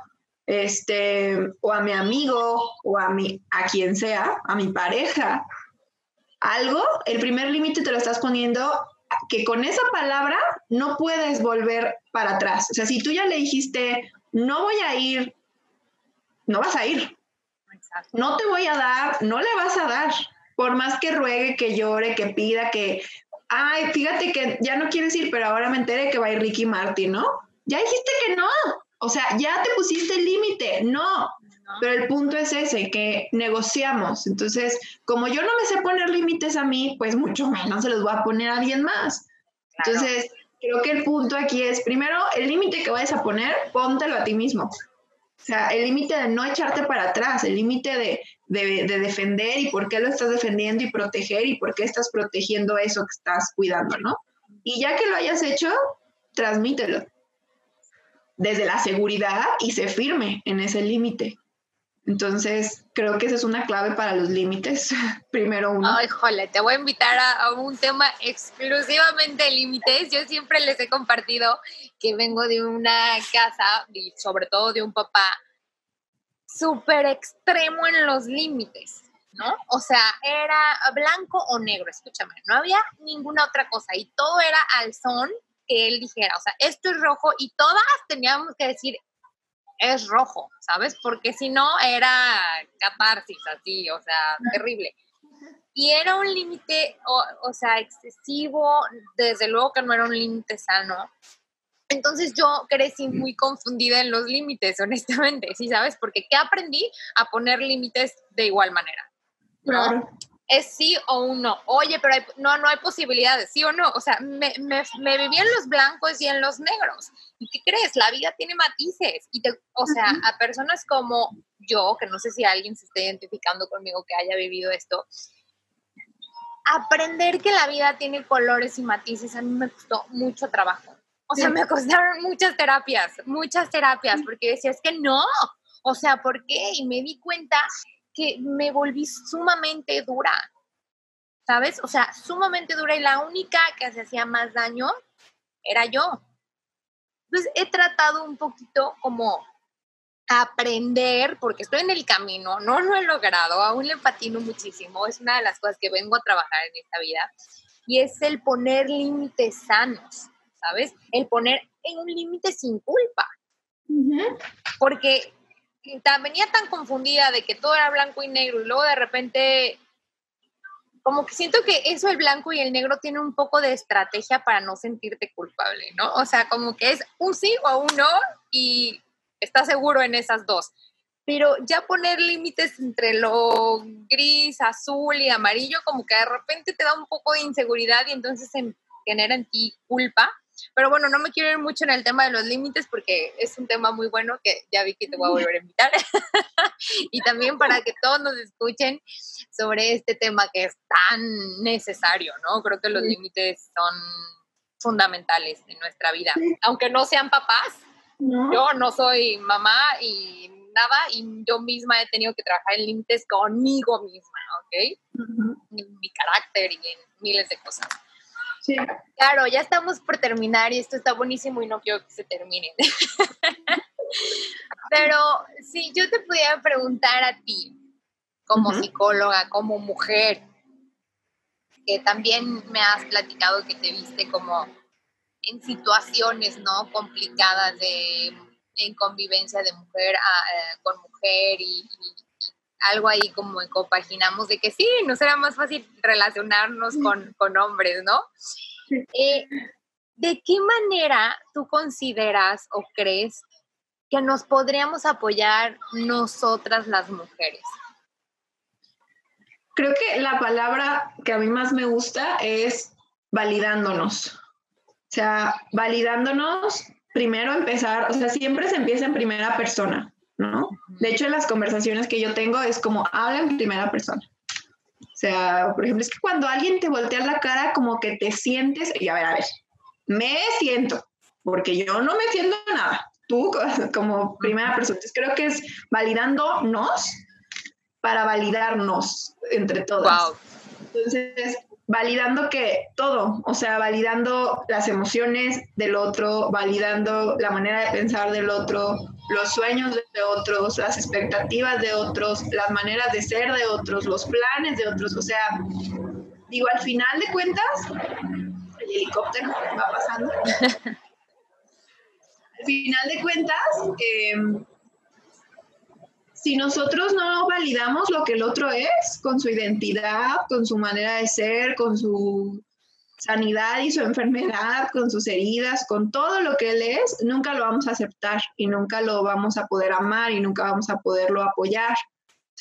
este, o a mi amigo, o a, mi, a quien sea, a mi pareja, algo, el primer límite te lo estás poniendo que con esa palabra no puedes volver para atrás. O sea, si tú ya le dijiste, no voy a ir, no vas a ir. No te voy a dar, no le vas a dar. Por más que ruegue, que llore, que pida, que, ay, fíjate que ya no quieres ir, pero ahora me enteré que va a ir Ricky Martin, ¿no? Ya dijiste que no. O sea, ya te pusiste el límite. No, pero el punto es ese, que negociamos. Entonces, como yo no me sé poner límites a mí, pues mucho menos se los voy a poner a alguien más. Entonces, creo que el punto aquí es, primero, el límite que vayas a poner, póntelo a ti mismo. O sea, el límite de no echarte para atrás, el límite de, de, de, defender y por qué lo estás defendiendo y proteger y por qué estás protegiendo eso que estás cuidando, ¿no? Y ya que lo hayas hecho, transmítelo desde la seguridad y se firme en ese límite. Entonces, creo que esa es una clave para los límites. Primero uno. Ay, jole, te voy a invitar a, un tema exclusivamente de límites. Yo siempre les he compartido que vengo de una casa y sobre todo de un papá súper extremo en los límites, ¿no? O sea, era blanco o negro, escúchame, no había ninguna otra cosa y todo era al son que él dijera, o sea, esto es rojo y todas teníamos que decir, es rojo, ¿sabes? Porque si no era catarsis así, o sea, terrible. Y era un límite, o, sea, excesivo, desde luego que no era un límite sano. Entonces yo crecí muy confundida en los límites, honestamente, ¿sí sabes? Porque ¿qué aprendí? A poner límites de igual manera. Claro es sí o un no. Oye, pero no, no hay posibilidades, sí o no. O sea, me, me, me, viví en los blancos y en los negros. ¿Y qué crees? La vida tiene matices. Y te, o sea, a personas como yo, que no sé si alguien se está identificando conmigo que haya vivido esto, aprender que la vida tiene colores y matices a mí me costó mucho trabajo. O sea, me costaron muchas terapias, muchas terapias, porque decía, es que no. O sea, ¿por qué? Y me di cuenta que me volví sumamente dura, ¿sabes? O sea, sumamente dura y la única que se hacía más daño era yo. Entonces he tratado un poquito como aprender, porque estoy en el camino, no lo he logrado, aún le patino muchísimo, es una de las cosas que vengo a trabajar en esta vida, y es el poner límites sanos, ¿sabes? El poner en un límite sin culpa. Porque venía tan confundida de que todo era blanco y negro y luego de repente como que siento que eso el blanco y el negro tiene un poco de estrategia para no sentirte culpable, ¿no? O sea, como que es un sí o un no y estás seguro en esas dos. Pero ya poner límites entre lo gris, azul y amarillo, como que de repente te da un poco de inseguridad y entonces genera en ti culpa pero bueno, no me quiero ir mucho en el tema de los límites porque es un tema muy bueno que ya vi que te voy a volver a invitar. y también para que todos nos escuchen sobre este tema que es tan necesario, ¿no? Creo que los límites son fundamentales en nuestra vida, aunque no sean papás. Yo no soy mamá y nada, y yo misma he tenido que trabajar en límites conmigo misma, ¿ok? En mi carácter y en miles de cosas. Claro, ya estamos por terminar y esto está buenísimo y no quiero que se termine. Pero si yo te pudiera preguntar a ti, como psicóloga, como mujer, que también me has platicado que te viste como en situaciones no complicadas de en convivencia de mujer eh, con mujer y, algo ahí como compaginamos de que sí, nos era más fácil relacionarnos con, con hombres, ¿no? Eh, ¿De qué manera tú consideras o crees que nos podríamos apoyar nosotras las mujeres? Creo que la palabra que a mí más me gusta es validándonos. O sea, validándonos, primero empezar, o sea, siempre se empieza en primera persona, ¿no? De hecho, en las conversaciones que yo tengo es como habla en primera persona. O sea, por ejemplo, es que cuando alguien te voltea la cara, como que te sientes, y a ver, a ver, me siento, porque yo no me siento nada. Tú como primera persona. Entonces creo que es validándonos para validarnos entre todas. Entonces, validando que todo, o sea, validando las emociones del otro, validando la manera de pensar del otro, los sueños de otros, las expectativas de otros, las maneras de ser de otros, los planes de otros, o sea, digo, al final de cuentas, el helicóptero va pasando. al final de cuentas, eh, si nosotros no validamos lo que el otro es, con su identidad, con su manera de ser, con su sanidad y su enfermedad, con sus heridas, con todo lo que él es, nunca lo vamos a aceptar y nunca lo vamos a poder amar y nunca vamos a poderlo apoyar.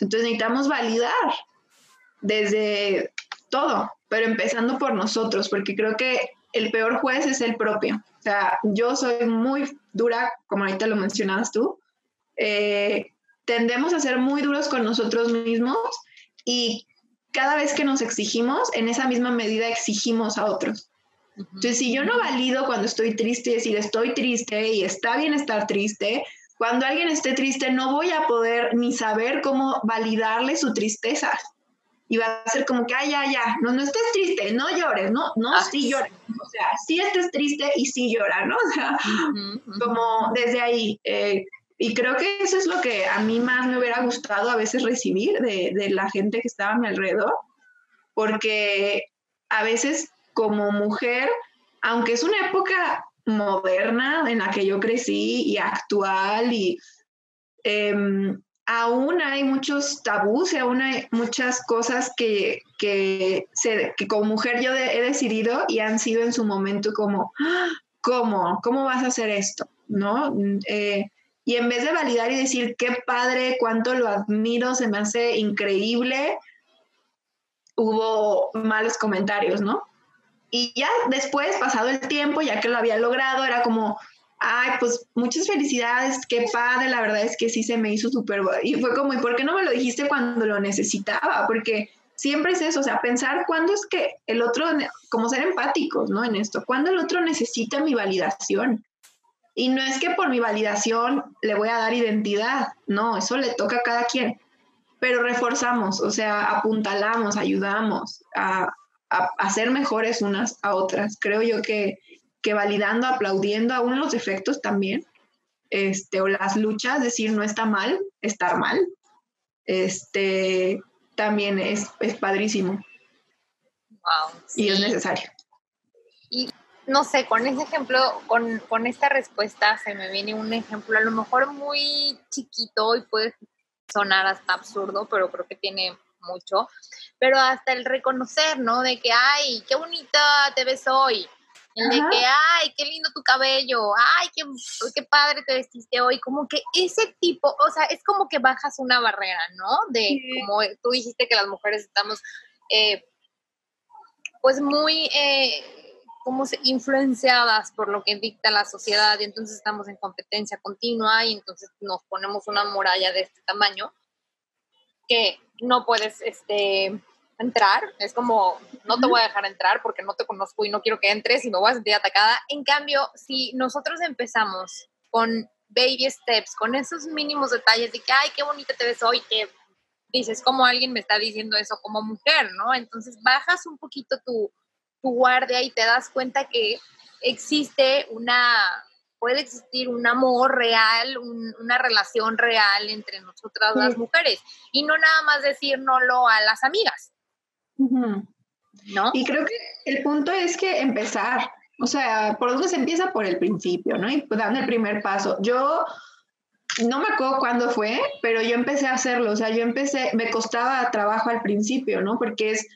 Entonces necesitamos validar desde todo, pero empezando por nosotros, porque creo que el peor juez es el propio. O sea, yo soy muy dura, como ahorita lo mencionabas tú, eh, tendemos a ser muy duros con nosotros mismos y cada vez que nos exigimos, en esa misma medida exigimos a otros. Entonces, si yo no valido cuando estoy triste, decir estoy triste y está bien estar triste, cuando alguien esté triste no voy a poder ni saber cómo validarle su tristeza. Y va a ser como que, ay, ya, ya, no, no estés triste, no llores, no, no, sí llores. O sea, sí estés triste y sí llora, ¿no? O sea, como desde ahí, eh, y creo que eso es lo que a mí más me hubiera gustado a veces recibir de, de la gente que estaba a mi alrededor, porque a veces como mujer, aunque es una época moderna en la que yo crecí y actual y em, aún hay muchos tabús y aún hay muchas cosas que, que, se, que como mujer yo he decidido y han sido en su momento como, ¡Ah! ¿cómo? ¿Cómo vas a hacer esto? ¿No? Eh, y en vez de validar y decir, qué padre, cuánto lo admiro, se me hace increíble, hubo malos comentarios, ¿no? Y ya después, pasado el tiempo, ya que lo había logrado, era como, ay, pues muchas felicidades, qué padre, la verdad es que sí se me hizo súper... Y fue como, ¿y por qué no me lo dijiste cuando lo necesitaba? Porque siempre es eso, o sea, pensar cuándo es que el otro, como ser empáticos, ¿no? En esto, cuándo el otro necesita mi validación. Y no es que por mi validación le voy a dar identidad, no, eso le toca a cada quien. Pero reforzamos, o sea, apuntalamos, ayudamos a, a, ser mejores unas a otras. Creo yo que, que validando, aplaudiendo aún los defectos también, este, o las luchas, decir no está mal, estar mal, este, también es, es padrísimo. Wow, Y es necesario. Y no sé, con ese ejemplo, con, con, esta respuesta se me viene un ejemplo a lo mejor muy chiquito y puede sonar hasta absurdo, pero creo que tiene mucho, pero hasta el reconocer, ¿no? De que, ay, qué bonita te ves hoy, de que, ay, qué lindo tu cabello, ay, qué, qué padre te vestiste hoy, como que ese tipo, o sea, es como que bajas una barrera, ¿no? De, como tú dijiste que las mujeres estamos, eh, pues muy... Eh, como influenciadas por lo que dicta la sociedad y entonces estamos en competencia continua y entonces nos ponemos una muralla de este tamaño que no puedes este, entrar, es como no te voy a dejar entrar porque no te conozco y no quiero que entres y me voy a sentir atacada. En cambio, si nosotros empezamos con baby steps, con esos mínimos detalles de que, ay, qué bonita te ves hoy, que dices, como alguien me está diciendo eso como mujer, ¿no? Entonces bajas un poquito tu, tu guardia y te das cuenta que existe una puede existir un amor real, una relación real entre nosotras las mujeres y no nada más decírnoslo a las amigas. ¿No? Y creo que el punto es que empezar, o sea, por dónde se empieza por el principio, ¿no? Y dando el primer paso. Yo no me acuerdo cuándo fue, pero yo empecé a hacerlo, o sea, yo empecé, me costaba trabajo al principio, ¿no? Porque es,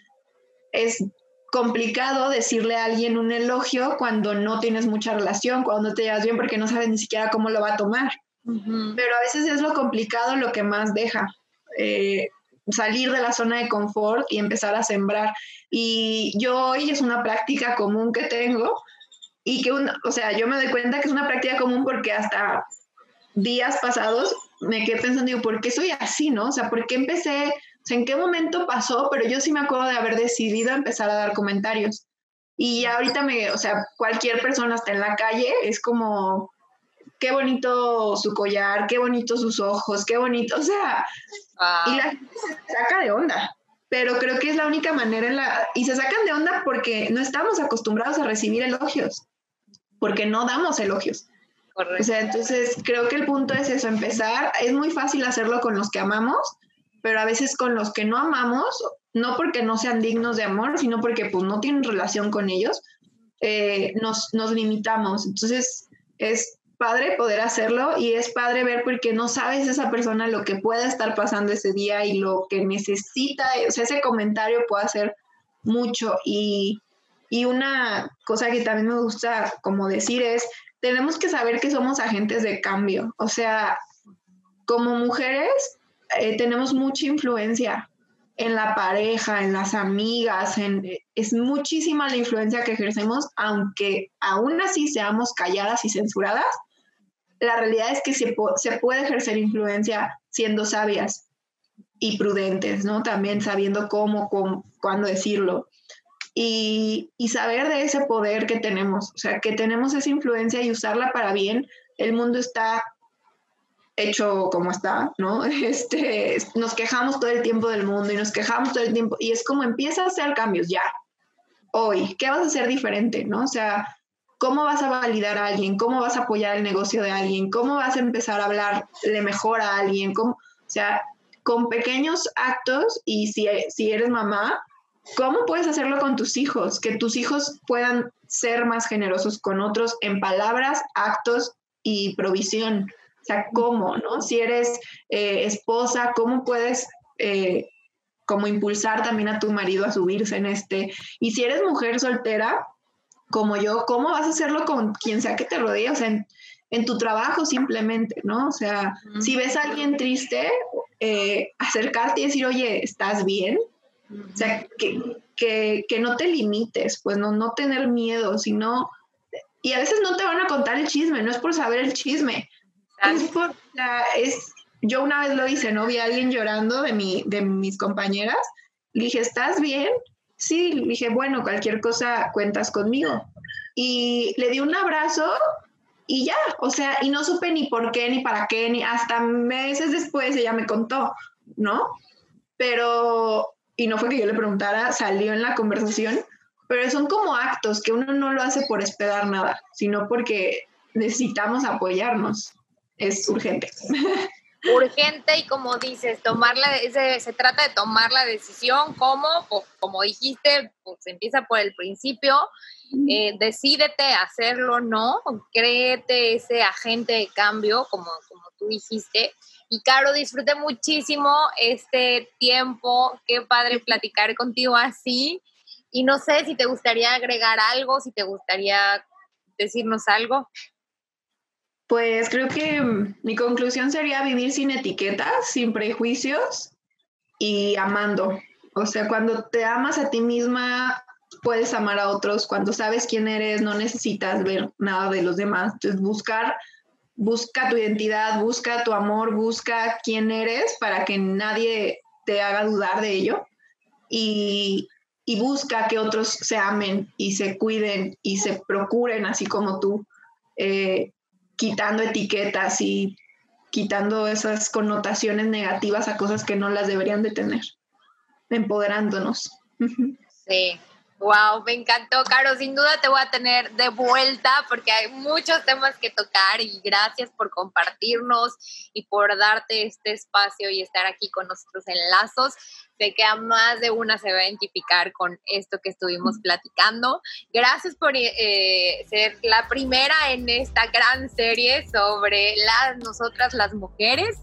es complicado decirle a alguien un elogio cuando no tienes mucha relación, cuando no te llevas bien porque no sabes ni siquiera cómo lo va a tomar. Pero a veces es lo complicado lo que más deja. Eh, salir de la zona de confort y empezar a sembrar. Y yo hoy es una práctica común que tengo y que, o sea, yo me doy cuenta que es una práctica común porque hasta días pasados me quedé pensando, digo, ¿por qué soy así, no? O sea, ¿por qué empecé? Sea, ¿en qué momento pasó? Pero yo sí me acuerdo de haber decidido empezar a dar comentarios. Y ahorita me, o sea, cualquier persona hasta en la calle es como, qué bonito su collar, qué bonito sus ojos, qué bonito, o sea, y la gente se saca de onda. Pero creo que es la única manera en la... Y se sacan de onda porque no estamos acostumbrados a recibir elogios, porque no damos elogios. O sea, entonces creo que el punto es eso, empezar. Es muy fácil hacerlo con los que amamos, pero a veces con los que no amamos, no porque no sean dignos de amor, sino porque pues no tienen relación con ellos, eh, nos, nos limitamos. Entonces es padre poder hacerlo y es padre ver porque no sabes esa persona lo que pueda estar pasando ese día y lo que necesita, o sea, ese comentario puede hacer mucho y, y una cosa que también me gusta como decir es, tenemos que saber que somos agentes de cambio. O sea, como mujeres eh, tenemos mucha influencia en la pareja, en las amigas, en, es muchísima la influencia que ejercemos, aunque aún así seamos calladas y censuradas, la realidad es que se, puede ejercer influencia siendo sabias y prudentes, ¿no? También sabiendo cómo, cómo cuándo decirlo y, saber de ese poder que tenemos, o sea, que tenemos esa influencia y usarla para bien. El mundo está hecho como está, ¿no? Este, nos quejamos todo el tiempo del mundo y nos quejamos todo el tiempo y es como empieza a hacer cambios ya, hoy, ¿qué vas a hacer diferente, ¿no? O sea, ¿cómo vas a validar a alguien? ¿Cómo vas a apoyar el negocio de alguien? ¿Cómo vas a empezar a hablarle mejor a alguien? ¿Cómo? O sea, con pequeños actos y si, si eres mamá, ¿Cómo puedes hacerlo con tus hijos? Que tus hijos puedan ser más generosos con otros en palabras, actos y provisión. O sea, ¿cómo? ¿no? Si eres eh, esposa, ¿cómo puedes eh, como impulsar también a tu marido a subirse en este? Y si eres mujer soltera, como yo, ¿cómo vas a hacerlo con quien sea que te rodee? O sea, en, tu trabajo simplemente, ¿no? O sea, si ves a alguien triste, eh, acercarte y decir, oye, ¿estás bien? O sea, que, no te limites, pues no, no tener miedo, sino... Y a veces no te van a contar el chisme, no es por saber el chisme. Es por, es, yo una vez lo hice, ¿no? Vi a alguien llorando de, mi, de mis compañeras. Le dije, ¿estás bien? Sí, le dije, bueno, cualquier cosa cuentas conmigo. Y le di un abrazo y ya, o sea, y no supe ni por qué, ni para qué, ni hasta meses después ella me contó, ¿no? Pero y no fue que yo le preguntara, salió en la conversación, pero son como actos que uno no lo hace por esperar nada, sino porque necesitamos apoyarnos. Es urgente. Urgente y como dices, tomar se, se trata de tomar la decisión, ¿cómo? Pues, como dijiste, pues empieza por el principio, eh, decídete hacerlo, ¿no? Créete ese agente de cambio, como, como tú dijiste, y Caro, disfruté muchísimo este tiempo. Qué padre platicar contigo así. Y no sé si te gustaría agregar algo, si te gustaría decirnos algo. Pues creo que mi conclusión sería vivir sin etiquetas, sin prejuicios y amando. O sea, cuando te amas a ti misma, puedes amar a otros. Cuando sabes quién eres, no necesitas ver nada de los demás. Entonces, buscar busca tu identidad, busca tu amor, busca quién eres para que nadie te haga dudar de ello y, busca que otros se amen y se cuiden y se procuren así como tú, eh, quitando etiquetas y quitando esas connotaciones negativas a cosas que no las deberían de tener, empoderándonos. Sí, Wow, me encantó, Caro. Sin duda te voy a tener de vuelta porque hay muchos temas que tocar y gracias por compartirnos y por darte este espacio y estar aquí con nosotros en Lazos. Sé que a más de una se va a identificar con esto que estuvimos platicando. Gracias por eh, ser la primera en esta gran serie sobre las nosotras las mujeres.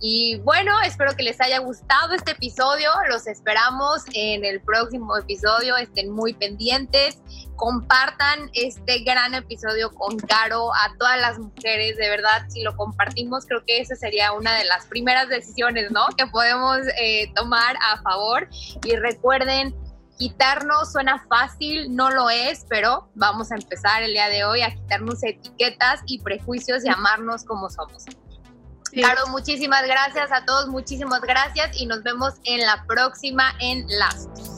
Y bueno, espero que les haya gustado este episodio. Los esperamos en el próximo episodio. Estén muy pendientes. Compartan este gran episodio con Caro a todas las mujeres. De verdad, si lo compartimos, creo que esa sería una de las primeras decisiones, ¿no? Que podemos eh, tomar a favor. Y recuerden, quitarnos suena fácil, no lo es, pero vamos a empezar el día de hoy a quitarnos etiquetas y prejuicios y amarnos como somos. Claro, muchísimas gracias a todos, muchísimas gracias y nos vemos en la próxima en Lazos.